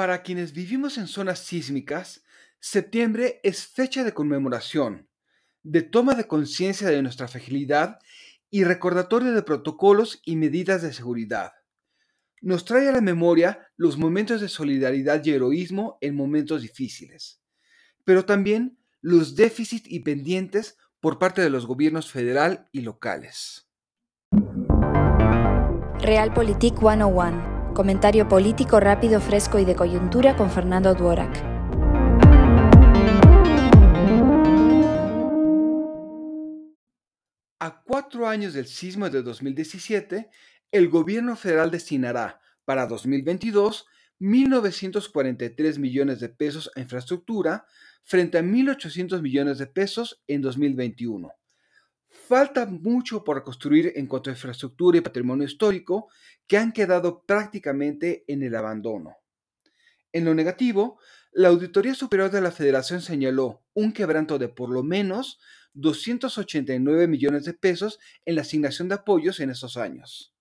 Para quienes vivimos en zonas sísmicas, septiembre es fecha de conmemoración, de toma de conciencia de nuestra fragilidad y recordatorio de protocolos y medidas de seguridad. Nos trae a la memoria los momentos de solidaridad y heroísmo en momentos difíciles, pero también los déficits y pendientes por parte de los gobiernos federal y locales. Realpolitik 101. Comentario político rápido, fresco y de coyuntura con Fernando Duorak. A cuatro años del sismo de 2017, el gobierno federal destinará para 2022 1.943 millones de pesos a infraestructura frente a 1.800 millones de pesos en 2021. Falta mucho por construir en cuanto a infraestructura y patrimonio histórico que han quedado prácticamente en el abandono. En lo negativo, la Auditoría Superior de la Federación señaló un quebranto de por lo menos 289 millones de pesos en la asignación de apoyos en esos años.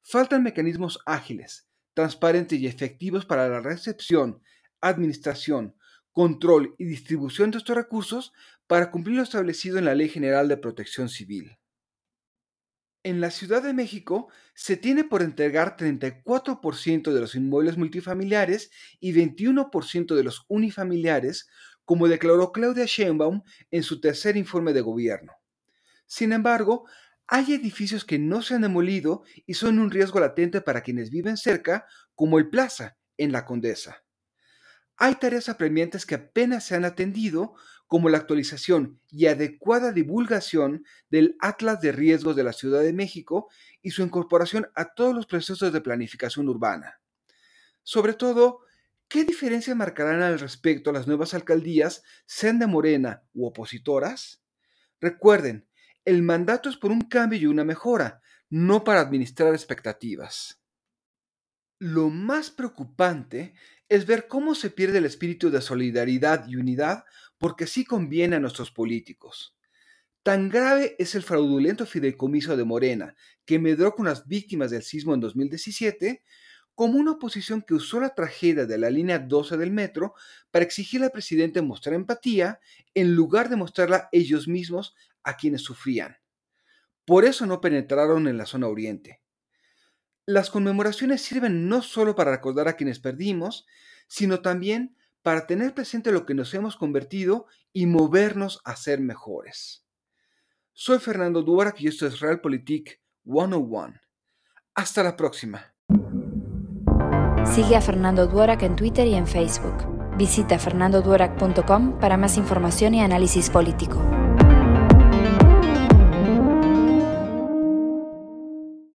Faltan mecanismos ágiles, transparentes y efectivos para la recepción, administración, control y distribución de estos recursos para cumplir lo establecido en la Ley General de Protección Civil. En la Ciudad de México se tiene por entregar 34% de los inmuebles multifamiliares y 21% de los unifamiliares, como declaró Claudia Sheinbaum en su tercer informe de gobierno. Sin embargo, hay edificios que no se han demolido y son un riesgo latente para quienes viven cerca, como el Plaza, en la Condesa. Hay tareas apremiantes que apenas se han atendido, como la actualización y adecuada divulgación del Atlas de Riesgos de la Ciudad de México y su incorporación a todos los procesos de planificación urbana. Sobre todo, ¿qué diferencia marcarán al respecto las nuevas alcaldías, sean de Morena u opositoras? Recuerden, el mandato es por un cambio y una mejora, no para administrar expectativas. Lo más preocupante es ver cómo se pierde el espíritu de solidaridad y unidad porque sí conviene a nuestros políticos. Tan grave es el fraudulento fideicomiso de Morena, que medró con las víctimas del sismo en 2017, como una oposición que usó la tragedia de la línea 12 del metro para exigir al presidente mostrar empatía en lugar de mostrarla ellos mismos a quienes sufrían. Por eso no penetraron en la zona oriente. Las conmemoraciones sirven no solo para recordar a quienes perdimos, sino también para tener presente lo que nos hemos convertido y movernos a ser mejores. Soy Fernando Duarak y esto es Realpolitik 101. Hasta la próxima. Sigue a Fernando Duarak en Twitter y en Facebook. Visita fernandoduarac.com para más información y análisis político.